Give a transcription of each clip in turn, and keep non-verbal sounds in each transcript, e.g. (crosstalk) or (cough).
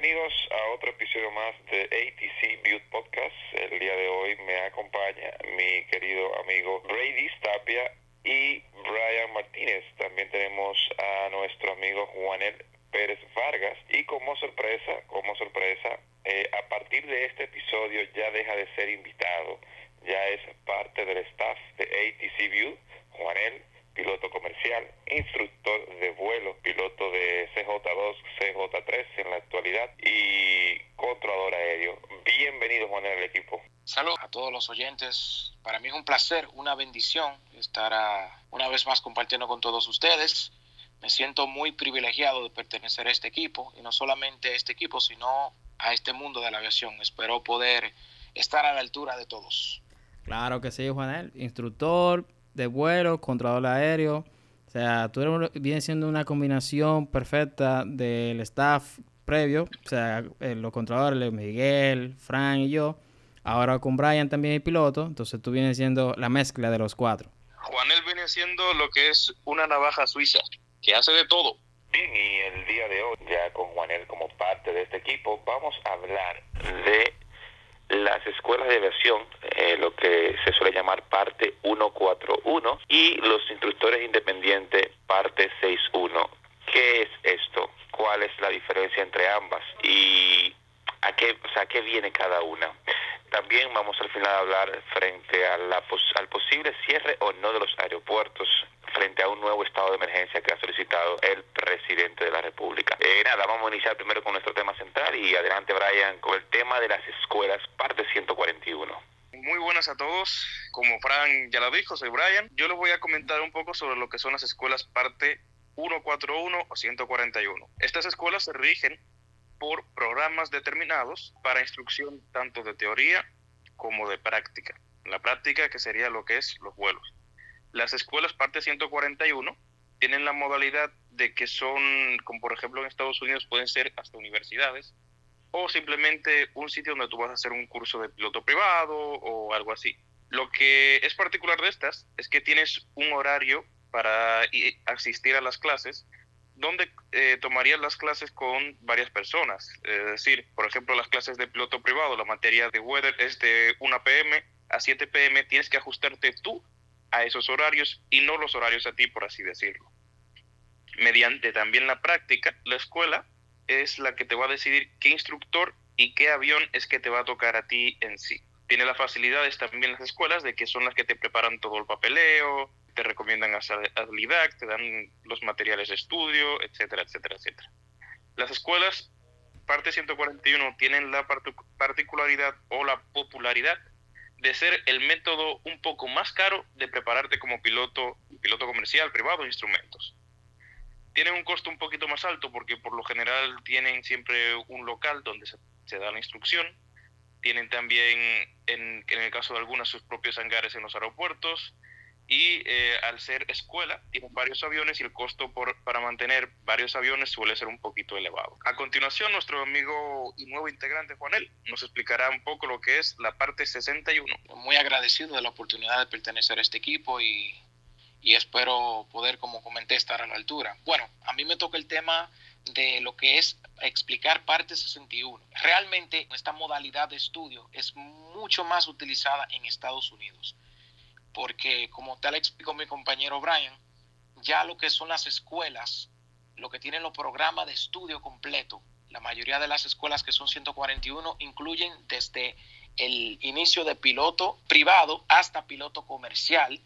bienvenidos a otro episodio más de ATC Build Podcast. El día de hoy me acompaña mi querido amigo Brady Tapia y Brian Martínez. También tenemos a nuestro amigo Juanel Pérez Vargas y como sorpresa, como sorpresa, eh, a partir de este episodio ya deja de ser invitado, ya es parte del staff de ATC View, Juanel piloto comercial, instructor de vuelo, piloto de CJ2, CJ3 en la actualidad y controlador aéreo. Bienvenido Juan al equipo. Saludos a todos los oyentes. Para mí es un placer, una bendición estar una vez más compartiendo con todos ustedes. Me siento muy privilegiado de pertenecer a este equipo y no solamente a este equipo, sino a este mundo de la aviación. Espero poder estar a la altura de todos. Claro que sí, Juanel. Instructor, de vuelo, controlador aéreo. O sea, tú eres, viene siendo una combinación perfecta del staff previo, o sea, eh, los controladores, Miguel, Frank y yo. Ahora con Brian también el piloto, entonces tú vienes siendo la mezcla de los cuatro. Juanel viene siendo lo que es una navaja suiza, que hace de todo. Bien, y el día de hoy, ya con Juanel como parte de este equipo, vamos a hablar de las escuelas de aviación, eh, lo que se suele llamar parte 141, y los instructores independientes, parte 61. ¿Qué es esto? ¿Cuál es la diferencia entre ambas? ¿Y a qué, o sea, a qué viene cada una? También vamos al final a hablar frente a la, al posible cierre o no de los aeropuertos frente a un nuevo estado de emergencia que ha solicitado el presidente de la República. Eh, nada, vamos a iniciar primero con nuestro tema central y adelante Brian con el tema de las escuelas, parte 141. Muy buenas a todos, como Fran ya lo dijo, soy Brian. Yo les voy a comentar un poco sobre lo que son las escuelas parte 141 o 141. Estas escuelas se rigen por programas determinados para instrucción tanto de teoría como de práctica. La práctica que sería lo que es los vuelos. Las escuelas parte 141 tienen la modalidad de que son, como por ejemplo en Estados Unidos, pueden ser hasta universidades o simplemente un sitio donde tú vas a hacer un curso de piloto privado o algo así. Lo que es particular de estas es que tienes un horario para asistir a las clases donde eh, tomarías las clases con varias personas. Es decir, por ejemplo, las clases de piloto privado, la materia de weather es de 1 pm a 7 pm, tienes que ajustarte tú a esos horarios y no los horarios a ti, por así decirlo. Mediante también la práctica, la escuela es la que te va a decidir qué instructor y qué avión es que te va a tocar a ti en sí. Tiene las facilidades también las escuelas de que son las que te preparan todo el papeleo, te recomiendan hacer habilidad, te dan los materiales de estudio, etcétera, etcétera, etcétera. Las escuelas, parte 141, tienen la particularidad o la popularidad de ser el método un poco más caro de prepararte como piloto, piloto comercial, privado, instrumentos. Tienen un costo un poquito más alto porque por lo general tienen siempre un local donde se, da la instrucción. Tienen también, en, en el caso de algunas, sus propios hangares en los aeropuertos y eh, al ser escuela tienen varios aviones y el costo por, para mantener varios aviones suele ser un poquito elevado. A continuación, nuestro amigo y nuevo integrante Juanel nos explicará un poco lo que es la parte 61. Muy agradecido de la oportunidad de pertenecer a este equipo y, y espero poder, como comenté, estar a la altura. Bueno, a mí me toca el tema de lo que es explicar parte 61. Realmente esta modalidad de estudio es mucho más utilizada en Estados Unidos porque como tal explicó mi compañero Brian, ya lo que son las escuelas, lo que tienen los programas de estudio completo, la mayoría de las escuelas que son 141 incluyen desde el inicio de piloto privado hasta piloto comercial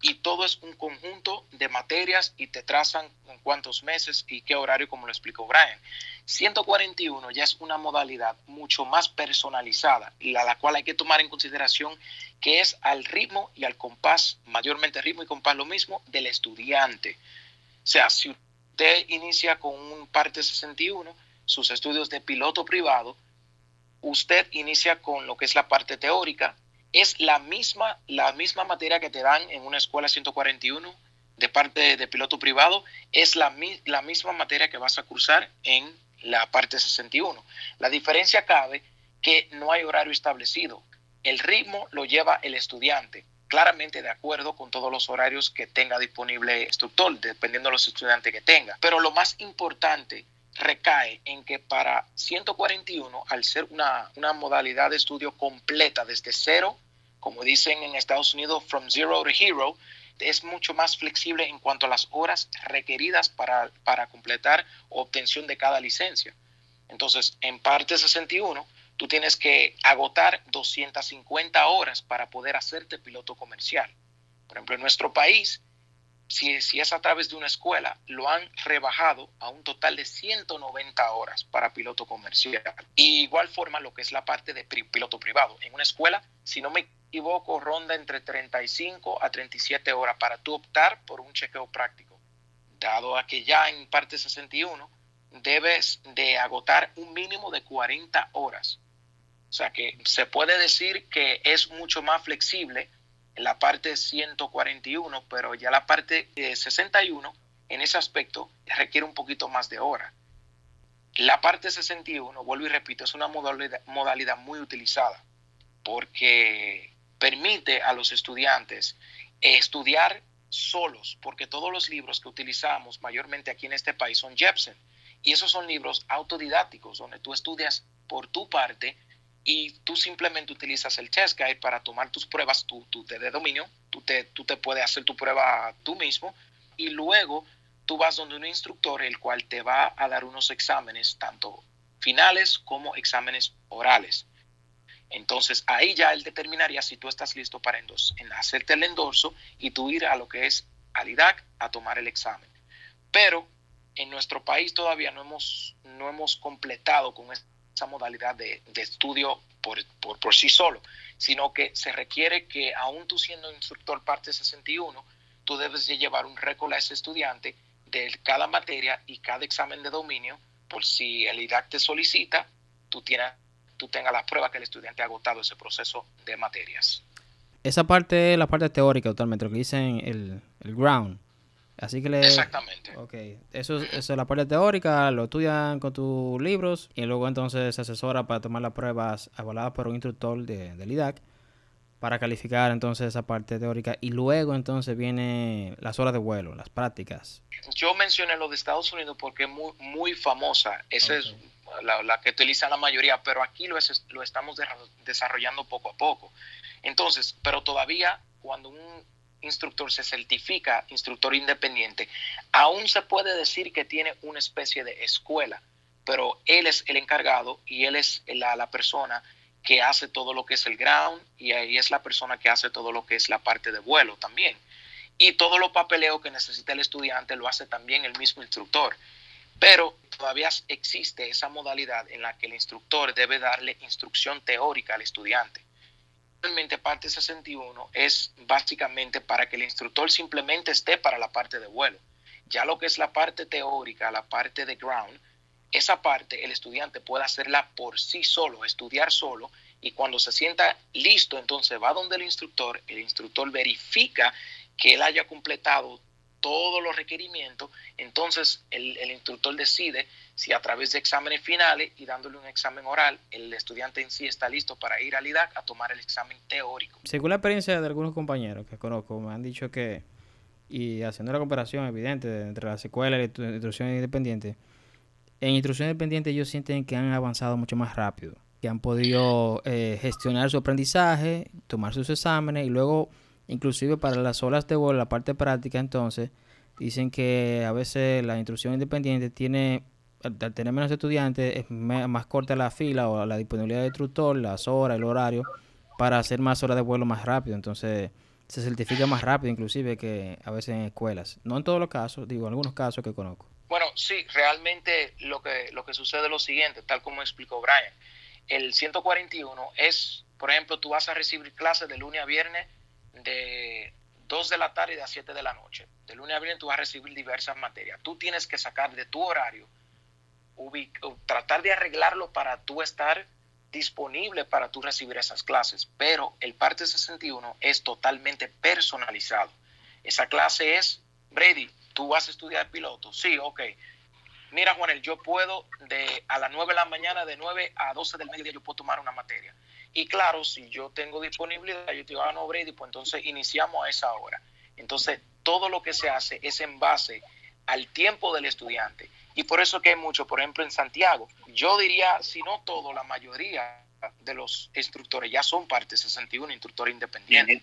y todo es un conjunto de materias y te trazan en cuántos meses y qué horario, como lo explicó Brian. 141 ya es una modalidad mucho más personalizada, la, la cual hay que tomar en consideración que es al ritmo y al compás, mayormente ritmo y compás lo mismo, del estudiante. O sea, si usted inicia con un parte 61, sus estudios de piloto privado, usted inicia con lo que es la parte teórica, es la misma, la misma materia que te dan en una escuela 141 de parte de, piloto privado, es la, la misma materia que vas a cursar en la parte 61. La diferencia cabe que no hay horario establecido. El ritmo lo lleva el estudiante, claramente de acuerdo con todos los horarios que tenga disponible el instructor, dependiendo de los estudiantes que tenga. Pero lo más importante recae en que para 141, al ser una, una modalidad de estudio completa desde cero, como dicen en Estados Unidos, from zero to hero, es mucho más flexible en cuanto a las horas requeridas para, para completar obtención de cada licencia. Entonces, en parte 61, tú tienes que agotar 250 horas para poder hacerte piloto comercial. Por ejemplo, en nuestro país, si, es a través de una escuela, lo han rebajado a un total de 190 horas para piloto comercial. Y igual forma lo que es la parte de piloto privado. En una escuela, si no me equivoco, ronda entre 35 a 37 horas para tú optar por un chequeo práctico. Dado a que ya en parte 61 debes de agotar un mínimo de 40 horas. O sea que se puede decir que es mucho más flexible la parte 141, pero ya la parte 61 en ese aspecto requiere un poquito más de hora. La parte 61, vuelvo y repito, es una modalidad, modalidad muy utilizada porque permite a los estudiantes estudiar solos, porque todos los libros que utilizamos mayormente aquí en este país son Jepsen, y esos son libros autodidácticos donde tú estudias por tu parte y tú simplemente utilizas el test guide para tomar tus pruebas tú, tú te de dominio, tú te, tú te puedes hacer tu prueba tú mismo y luego tú vas donde un instructor el cual te va a dar unos exámenes tanto finales como exámenes orales. Entonces ahí ya él determinaría si tú estás listo para endos en hacerte el endorso y tú ir a lo que es al IDAC a tomar el examen. Pero en nuestro país todavía no hemos, no hemos completado con esa modalidad de, estudio por, por, sí solo, sino que se requiere que aún tú siendo instructor parte 61, tú debes de llevar un récord a ese estudiante de cada materia y cada examen de dominio, por si el IDAC te solicita, tú, tienes, tú tengas la prueba que el estudiante ha agotado ese proceso de materias. Esa parte la parte teórica totalmente, lo que dicen el ground. Así que le... Exactamente. Ok, eso, eso es la parte teórica, lo estudian con tus libros y luego entonces se asesora para tomar las pruebas avaladas por un instructor de, del IDAC para calificar entonces esa parte teórica y luego entonces vienen las horas de vuelo, las prácticas. Yo mencioné lo de Estados Unidos porque es muy, muy famosa, esa es la, la, que utiliza la mayoría, pero aquí lo, es, lo estamos desarrollando poco a poco. Entonces, pero todavía cuando un instructor se certifica instructor independiente, aún se puede decir que tiene una especie de escuela, pero él es el encargado y él es la, persona que hace todo lo que es el ground y ahí es la persona que hace todo lo que es la parte de vuelo también. Y todo lo papeleo que necesita el estudiante lo hace también el mismo instructor. Pero todavía existe esa modalidad en la que el instructor debe darle instrucción teórica al estudiante realmente parte 61 es básicamente para que el instructor simplemente esté para la parte de vuelo. Ya lo que es la parte teórica, la parte de ground, esa parte el estudiante puede hacerla por sí solo, estudiar solo, y cuando se sienta listo, entonces va donde el instructor, el instructor verifica que él haya completado todos los requerimientos, entonces el, el, instructor decide si a través de exámenes finales y dándole un examen oral, el estudiante en sí está listo para ir al IDAC a tomar el examen teórico. Según la experiencia de algunos compañeros que conozco, me han dicho que, y haciendo la comparación evidente entre la secuela y la instrucción independiente, en instrucción independiente ellos sienten que han avanzado mucho más rápido, que han podido eh, gestionar su aprendizaje, tomar sus exámenes y luego Inclusive para las olas de vuelo, la parte práctica, entonces, dicen que a veces la instrucción independiente tiene, al tener menos estudiantes, es más corta la fila o la disponibilidad del instructor, las horas, el horario, para hacer más horas de vuelo más rápido. Entonces, se certifica más rápido, inclusive, que a veces en escuelas. No en todos los casos, digo, en algunos casos que conozco. Bueno, sí, realmente lo que, lo que sucede es lo siguiente, tal como explicó Brian. El 141 es, por ejemplo, tú vas a recibir clases de lunes a viernes de 2 de la tarde a 7 de la noche. De lunes a viernes tú vas a recibir diversas materias. Tú tienes que sacar de tu horario, tratar de arreglarlo para tú estar disponible para tú recibir esas clases. Pero el parte 61 es totalmente personalizado. Esa clase es, Brady, tú vas a estudiar piloto. Sí, ok. Mira, Juanel, yo puedo de a las 9 de la mañana, de 9 a 12 del mediodía, yo puedo tomar una materia. Y claro, si yo tengo disponibilidad, yo te digo, ah, no, Brady, pues entonces iniciamos a esa hora. Entonces, todo lo que se hace es en base al tiempo del estudiante. Y por eso que hay mucho, por ejemplo, en Santiago, yo diría, si no todo, la mayoría de los instructores ya son parte de 61, instructor independiente.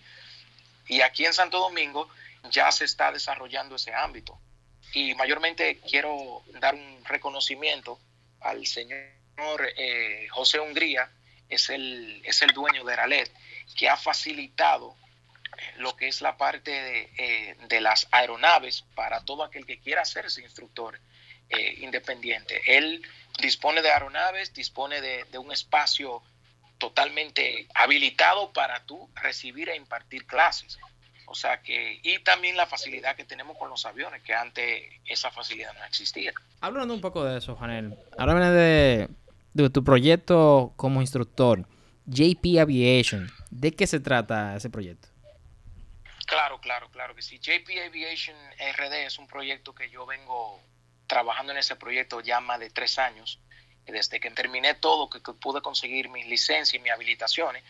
Y aquí en Santo Domingo ya se está desarrollando ese ámbito. Y mayormente quiero dar un reconocimiento al señor eh, José Hungría, es el, es el dueño de Aralet, que ha facilitado lo que es la parte de, eh, de, las aeronaves para todo aquel que quiera hacerse instructor eh, independiente. Él dispone de aeronaves, dispone de, de, un espacio totalmente habilitado para tú recibir e impartir clases. O sea que, y también la facilidad que tenemos con los aviones, que antes esa facilidad no existía. Hablando un poco de eso, Janel, háblame de, de tu proyecto como instructor, JP Aviation. ¿De qué se trata ese proyecto? Claro, claro, claro que sí. JP Aviation RD es un proyecto que yo vengo trabajando en ese proyecto ya más de tres años, desde que terminé todo, que, pude conseguir mis licencias y mis habilitaciones,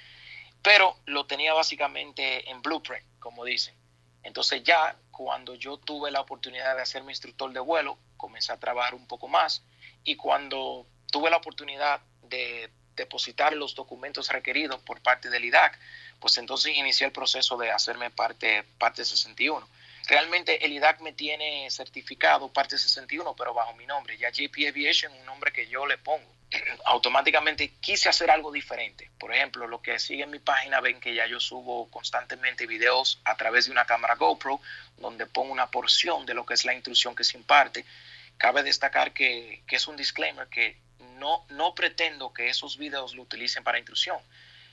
pero lo tenía básicamente en blueprint, como dicen. Entonces ya cuando yo tuve la oportunidad de hacer mi instructor de vuelo, comencé a trabajar un poco más y cuando tuve la oportunidad de depositar los documentos requeridos por parte del IDAC, pues entonces inicié el proceso de hacerme parte, parte 61. Realmente el IDAC me tiene certificado parte 61, pero bajo mi nombre. Ya JP Aviation, un nombre que yo le pongo. (clears throat) Automáticamente quise hacer algo diferente. Por ejemplo, lo que sigue en mi página ven que ya yo subo constantemente videos a través de una cámara GoPro, donde pongo una porción de lo que es la instrucción que se imparte. Cabe destacar que, que es un disclaimer que no, no pretendo que esos videos lo utilicen para instrucción,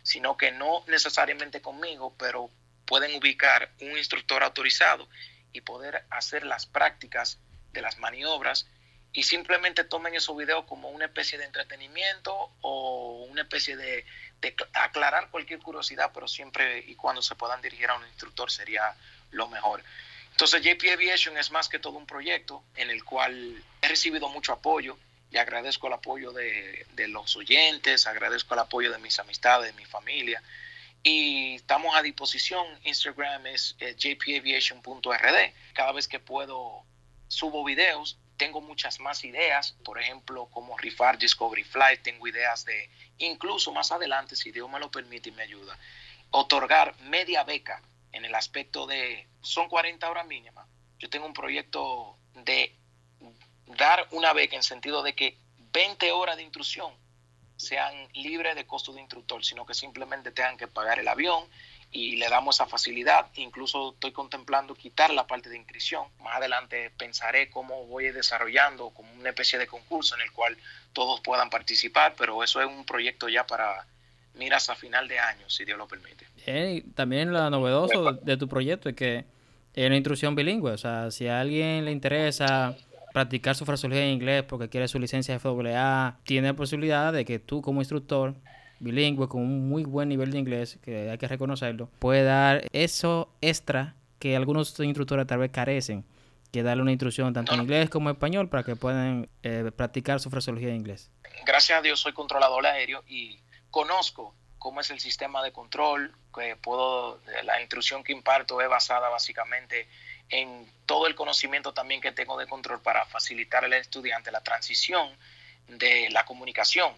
sino que no necesariamente conmigo, pero pueden ubicar un instructor autorizado y poder hacer las prácticas de las maniobras y simplemente tomen esos videos como una especie de entretenimiento o una especie de, de, aclarar cualquier curiosidad, pero siempre y cuando se puedan dirigir a un instructor sería lo mejor. Entonces JP Aviation es más que todo un proyecto en el cual he recibido mucho apoyo y agradezco el apoyo de, de los oyentes, agradezco el apoyo de mis amistades, de mi familia y estamos a disposición. Instagram es eh, jpaviation.rd. Cada vez que puedo subo videos. Tengo muchas más ideas, por ejemplo, como rifar Discovery Flight. Tengo ideas de, incluso más adelante, si Dios me lo permite y me ayuda, otorgar media beca en el aspecto de, son 40 horas mínimas. Yo tengo un proyecto de dar una beca en sentido de que 20 horas de intrusión sean libres de costo de instructor, sino que simplemente tengan que pagar el avión y le damos esa facilidad. Incluso estoy contemplando quitar la parte de inscripción. Más adelante pensaré cómo voy desarrollando como una especie de concurso en el cual todos puedan participar, pero eso es un proyecto ya para miras a final de año, si Dios lo permite. también lo novedoso de tu proyecto es que es una instrucción bilingüe, o sea, si a alguien le interesa practicar su fraseología en inglés porque quiere su licencia de FAA, tiene la posibilidad de que tú como instructor bilingüe con un muy buen nivel de inglés, que hay que reconocerlo, puede dar eso extra que algunos instructores tal vez carecen, que darle una instrucción tanto en inglés como en español para que puedan eh, practicar su fraseología en inglés. Gracias a Dios soy controlador aéreo y conozco cómo es el sistema de control, que puedo, la instrucción que imparto es basada básicamente en todo el conocimiento también que tengo de control para facilitar al estudiante la transición de la comunicación.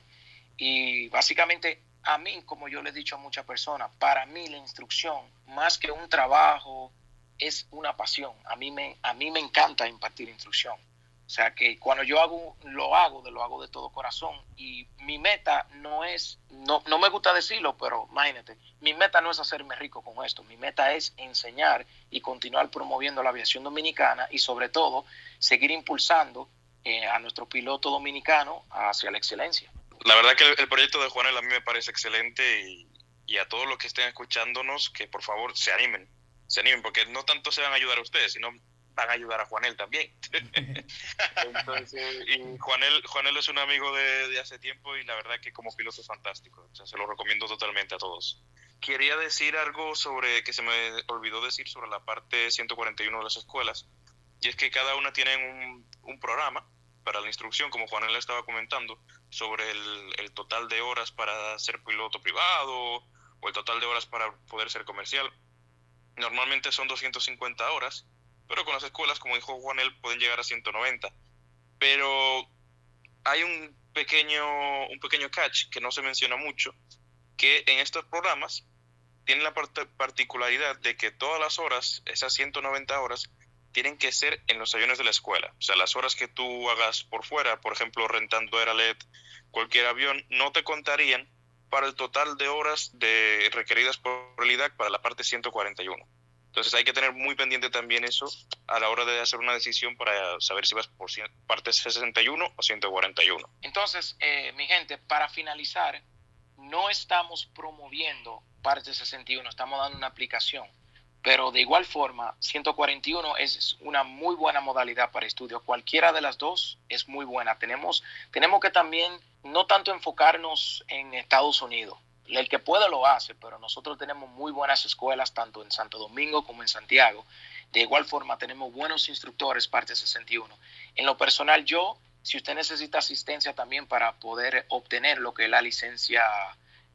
Y básicamente a mí, como yo le he dicho a muchas personas, para mí la instrucción, más que un trabajo, es una pasión. A mí me, a mí me encanta impartir instrucción. O sea que cuando yo hago, lo hago, de lo hago de todo corazón. Y mi meta no es, no, no me gusta decirlo, pero imagínate, mi meta no es hacerme rico con esto. Mi meta es enseñar y continuar promoviendo la aviación dominicana y sobre todo seguir impulsando eh, a nuestro piloto dominicano hacia la excelencia. La verdad que el, proyecto de Juanel a mí me parece excelente y, y a todos los que estén escuchándonos que por favor se animen, se animen porque no tanto se van a ayudar a ustedes, sino van a ayudar a Juanel también. (laughs) Entonces, y Juanel, Juanel es un amigo de, hace tiempo y la verdad que como piloto es fantástico. O sea, se lo recomiendo totalmente a todos. Quería decir algo sobre que se me olvidó decir sobre la parte 141 de las escuelas. Y es que cada una tiene un, un programa para la instrucción, como Juanel le estaba comentando, sobre el, el total de horas para ser piloto privado o el total de horas para poder ser comercial. Normalmente son 250 horas pero con las escuelas, como dijo Juanel, pueden llegar a 190. Pero hay un pequeño, un pequeño catch que no se menciona mucho, que en estos programas tienen la particularidad de que todas las horas, esas 190 horas, tienen que ser en los aviones de la escuela. O sea, las horas que tú hagas por fuera, por ejemplo, rentando Aeralet, cualquier avión, no te contarían para el total de horas de, requeridas por el IDAC para la parte 141. Entonces hay que tener muy pendiente también eso a la hora de hacer una decisión para saber si vas por parte 61 o 141. Entonces, eh, mi gente, para finalizar, no estamos promoviendo parte 61, estamos dando una aplicación. Pero de igual forma, 141 es una muy buena modalidad para estudio. Cualquiera de las dos es muy buena. Tenemos, tenemos que también no tanto enfocarnos en Estados Unidos. El que puede lo hace, pero nosotros tenemos muy buenas escuelas, tanto en Santo Domingo como en Santiago. De igual forma, tenemos buenos instructores, parte 61. En lo personal, yo, si usted necesita asistencia también para poder obtener lo que es la licencia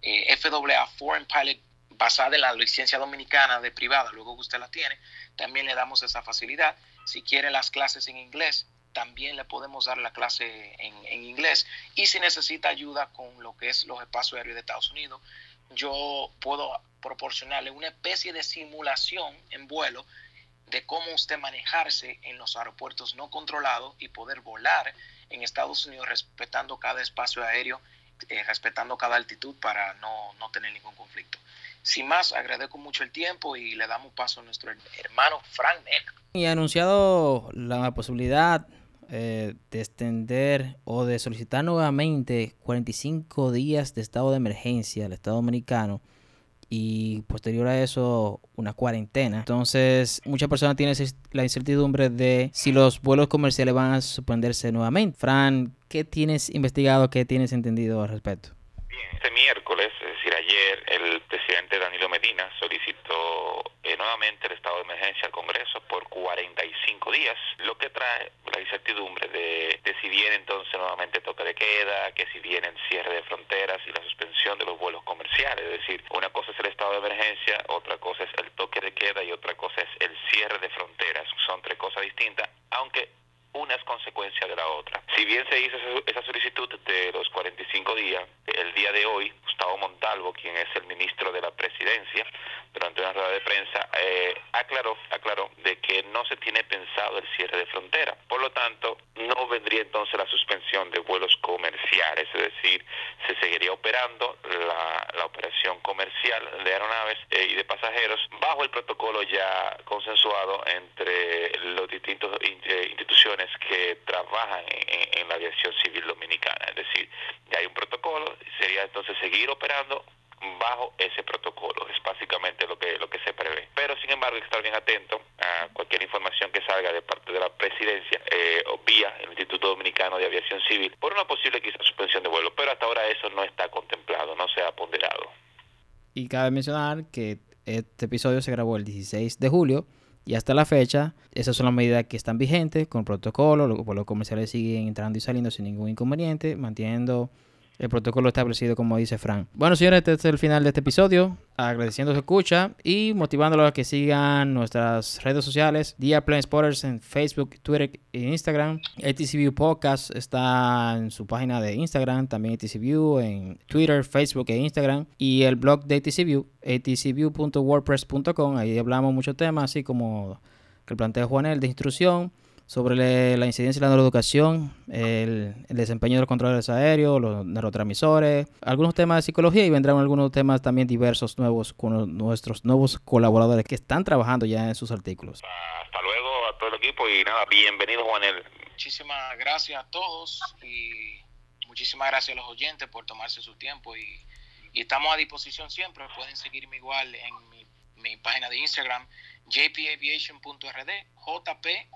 eh, FAA Foreign Pilot basada en la licencia dominicana de privada, luego que usted la tiene, también le damos esa facilidad. Si quiere las clases en inglés, también le podemos dar la clase en, inglés. Y si necesita ayuda con lo que es los espacios aéreos de Estados Unidos, yo puedo proporcionarle una especie de simulación en vuelo de cómo usted manejarse en los aeropuertos no controlados y poder volar en Estados Unidos respetando cada espacio aéreo, eh, respetando cada altitud para no, no tener ningún conflicto. Sin más, agradezco mucho el tiempo y le damos paso a nuestro hermano Frank Nena. Y ha anunciado la posibilidad eh, de extender o de solicitar nuevamente 45 días de estado de emergencia al Estado Dominicano y posterior a eso una cuarentena. Entonces, muchas personas tienen la incertidumbre de si los vuelos comerciales van a suspenderse nuevamente. Fran, ¿qué tienes investigado, qué tienes entendido al respecto? Este miércoles, es decir, ayer, el presidente Danilo Medina solicitó eh, nuevamente el estado de emergencia al Congreso por 45 días, lo que trae la incertidumbre de, si viene entonces nuevamente toque de queda, que si viene el cierre de fronteras y la suspensión de los vuelos comerciales. Es decir, una cosa es el estado de emergencia, otra cosa es el toque de queda y otra cosa es el cierre de fronteras. Son tres cosas distintas, aunque una es consecuencia de la otra. Si bien se hizo esa solicitud de los 45 días, el día de hoy, Gustavo Montalvo, quien es el ministro de la presidencia, durante una rueda de prensa, eh, aclaró, aclaró de que no se tiene pensado el cierre de frontera. Por lo tanto, no vendría entonces la suspensión de vuelos comerciales, es decir, se seguiría operando la, la operación comercial de aeronaves eh, y de pasajeros bajo el protocolo ya consensuado entre los distintos eh, que trabajan en, la aviación civil dominicana. Es decir, ya hay un protocolo, sería entonces seguir operando bajo ese protocolo. Es básicamente lo que, lo que se prevé. Pero, sin embargo, hay que estar bien atento a cualquier información que salga de parte de la presidencia eh, o vía el Instituto Dominicano de Aviación Civil por una posible quizá suspensión de vuelo. Pero hasta ahora eso no está contemplado, no se ha ponderado. Y cabe mencionar que este episodio se grabó el 16 de julio y hasta la fecha, esas son las medidas que están vigentes con protocolo. Los vuelos comerciales siguen entrando y saliendo sin ningún inconveniente, manteniendo el protocolo establecido como dice Frank. Bueno, señores, este es el final de este episodio. Agradeciendo su escucha y motivándolos a que sigan nuestras redes sociales. Dia Plan Spotters en Facebook, Twitter e Instagram. ATC View Podcast está en su página de Instagram. También ATC View en Twitter, Facebook e Instagram. Y el blog de ATC View, atcview.wordpress.com. Ahí hablamos muchos temas, así como el planteo Juanel de instrucción sobre la incidencia de la neuroeducación, el, desempeño de los controles aéreos, los neurotransmisores, algunos temas de psicología y vendrán algunos temas también diversos nuevos con nuestros nuevos colaboradores que están trabajando ya en sus artículos. Hasta luego a todo el equipo y nada, bienvenido Juanel. Muchísimas gracias a todos y muchísimas gracias a los oyentes por tomarse su tiempo y, y estamos a disposición siempre. Pueden seguirme igual en mi, mi página de Instagram jpaviation.rd,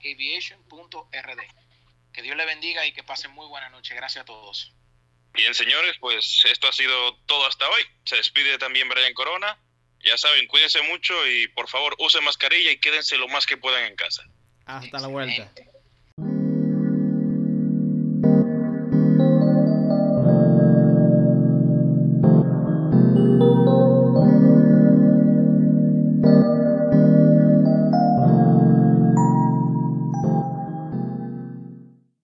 jpaviation.rd. Que Dios le bendiga y que pasen muy buena noche. Gracias a todos. Bien, señores, pues esto ha sido todo hasta hoy. Se despide también Brian Corona. Ya saben, cuídense mucho y por favor usen mascarilla y quédense lo más que puedan en casa. Hasta la vuelta.